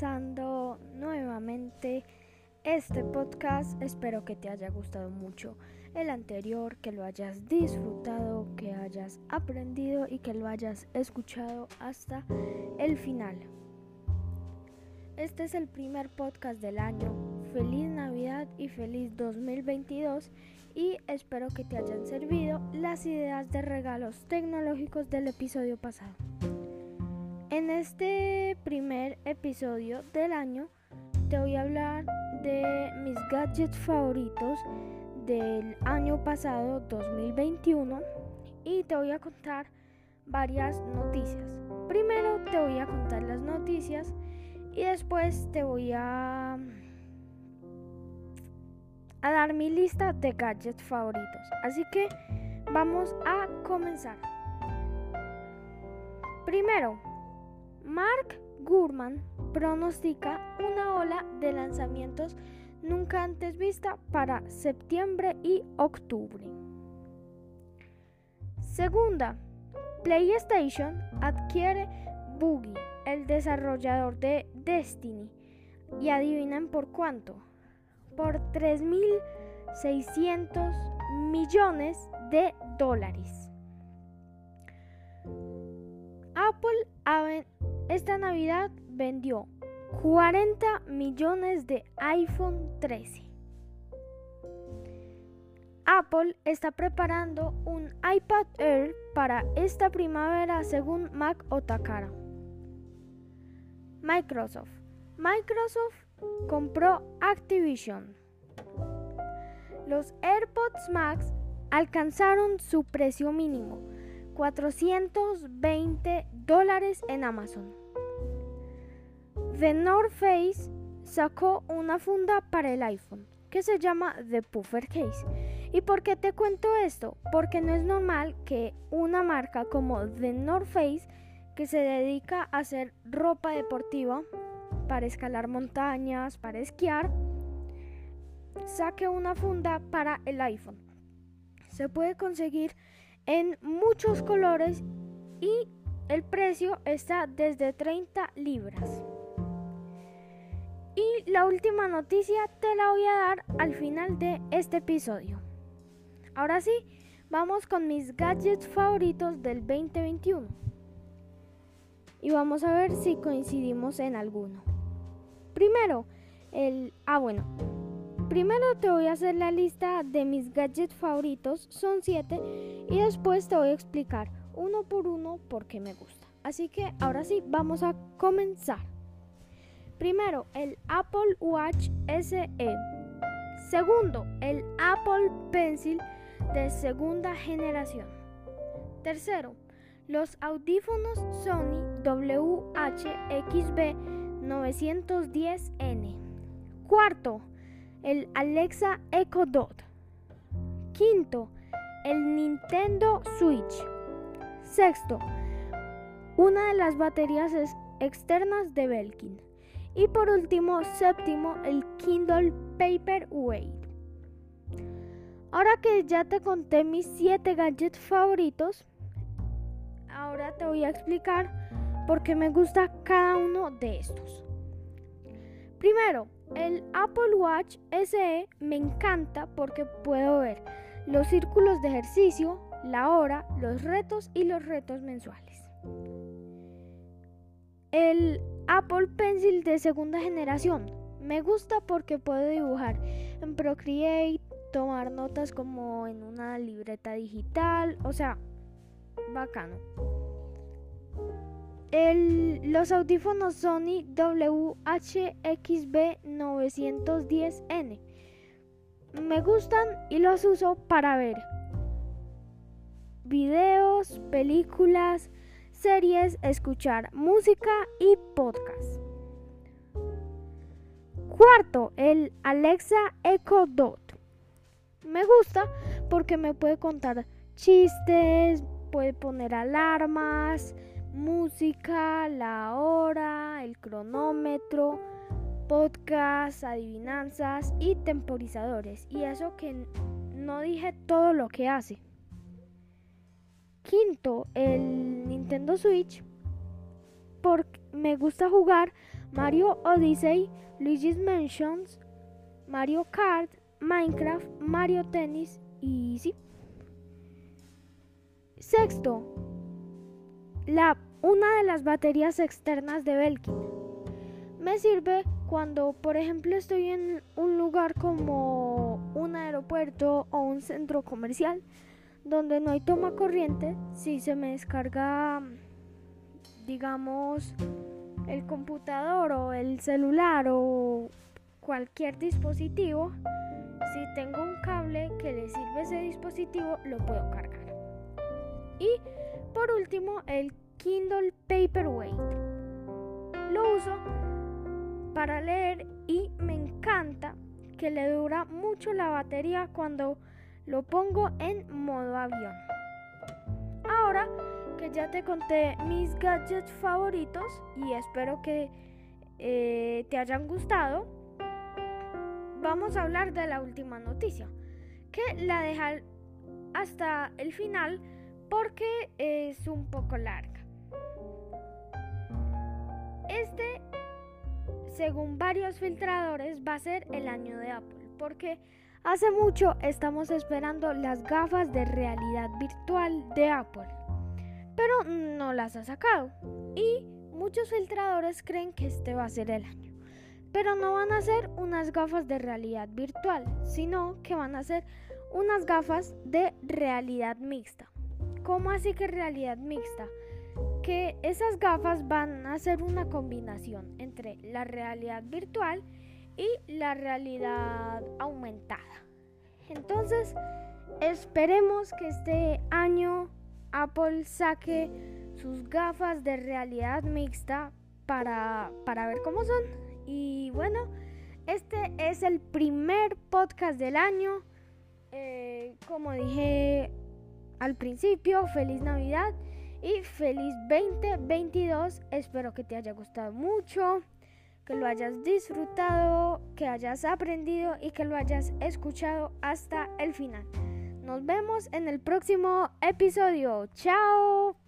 comenzando nuevamente este podcast. Espero que te haya gustado mucho el anterior, que lo hayas disfrutado, que hayas aprendido y que lo hayas escuchado hasta el final. Este es el primer podcast del año. Feliz Navidad y feliz 2022 y espero que te hayan servido las ideas de regalos tecnológicos del episodio pasado. En este primer episodio del año te voy a hablar de mis gadgets favoritos del año pasado 2021 y te voy a contar varias noticias. Primero te voy a contar las noticias y después te voy a, a dar mi lista de gadgets favoritos. Así que vamos a comenzar. Primero, Mark Gurman pronostica una ola de lanzamientos nunca antes vista para septiembre y octubre. Segunda, PlayStation adquiere Boogie, el desarrollador de Destiny. Y adivinen por cuánto. Por 3.600 millones de dólares. Apple esta Navidad vendió 40 millones de iPhone 13. Apple está preparando un iPad Air para esta primavera según Mac Otakara. Microsoft. Microsoft compró Activision. Los AirPods Max alcanzaron su precio mínimo, 420 dólares en Amazon. The North Face sacó una funda para el iPhone que se llama The Puffer Case. ¿Y por qué te cuento esto? Porque no es normal que una marca como The North Face, que se dedica a hacer ropa deportiva para escalar montañas, para esquiar, saque una funda para el iPhone. Se puede conseguir en muchos colores y el precio está desde 30 libras. Y la última noticia te la voy a dar al final de este episodio. Ahora sí, vamos con mis gadgets favoritos del 2021. Y vamos a ver si coincidimos en alguno. Primero, el... Ah, bueno. Primero te voy a hacer la lista de mis gadgets favoritos, son 7, y después te voy a explicar uno por uno por qué me gusta. Así que ahora sí, vamos a comenzar. Primero, el Apple Watch SE. Segundo, el Apple Pencil de segunda generación. Tercero, los audífonos Sony WHXB 910N. Cuarto, el Alexa Echo Dot. Quinto, el Nintendo Switch. Sexto, una de las baterías externas de Belkin. Y por último, séptimo, el Kindle Paperweight. Ahora que ya te conté mis 7 gadgets favoritos, ahora te voy a explicar por qué me gusta cada uno de estos. Primero, el Apple Watch SE me encanta porque puedo ver los círculos de ejercicio, la hora, los retos y los retos mensuales. El Apple Pencil de segunda generación. Me gusta porque puedo dibujar en Procreate, tomar notas como en una libreta digital, o sea, bacano. los audífonos Sony WHXB 910N me gustan y los uso para ver videos, películas, series, escuchar música y podcast. Cuarto, el Alexa Echo Dot. Me gusta porque me puede contar chistes, puede poner alarmas, música, la hora, el cronómetro, podcast, adivinanzas y temporizadores. Y eso que no dije todo lo que hace. Quinto, el Nintendo Switch. Porque me gusta jugar Mario Odyssey, Luigi's Mansions, Mario Kart, Minecraft, Mario Tennis y sí. Sexto, la, una de las baterías externas de Belkin. Me sirve cuando, por ejemplo, estoy en un lugar como un aeropuerto o un centro comercial donde no hay toma corriente. Si se me descarga, digamos, el computador o el celular o cualquier dispositivo, si tengo un cable que le sirve ese dispositivo, lo puedo cargar. Y por último, el Kindle Paperweight. Lo uso para leer y me encanta que le dura mucho la batería cuando lo pongo en modo avión. Ahora que ya te conté mis gadgets favoritos y espero que eh, te hayan gustado, vamos a hablar de la última noticia, que la dejar hasta el final porque es un poco larga. Este, según varios filtradores, va a ser el año de Apple, porque hace mucho estamos esperando las gafas de realidad virtual de Apple, pero no las ha sacado. Y muchos filtradores creen que este va a ser el año. Pero no van a ser unas gafas de realidad virtual, sino que van a ser unas gafas de realidad mixta. ¿Cómo así que realidad mixta? Que esas gafas van a ser una combinación entre la realidad virtual y la realidad aumentada. Entonces, esperemos que este año Apple saque sus gafas de realidad mixta para, para ver cómo son. Y bueno, este es el primer podcast del año. Eh, como dije al principio, feliz Navidad y feliz 2022. Espero que te haya gustado mucho, que lo hayas disfrutado, que hayas aprendido y que lo hayas escuchado hasta el final. Nos vemos en el próximo episodio. Chao.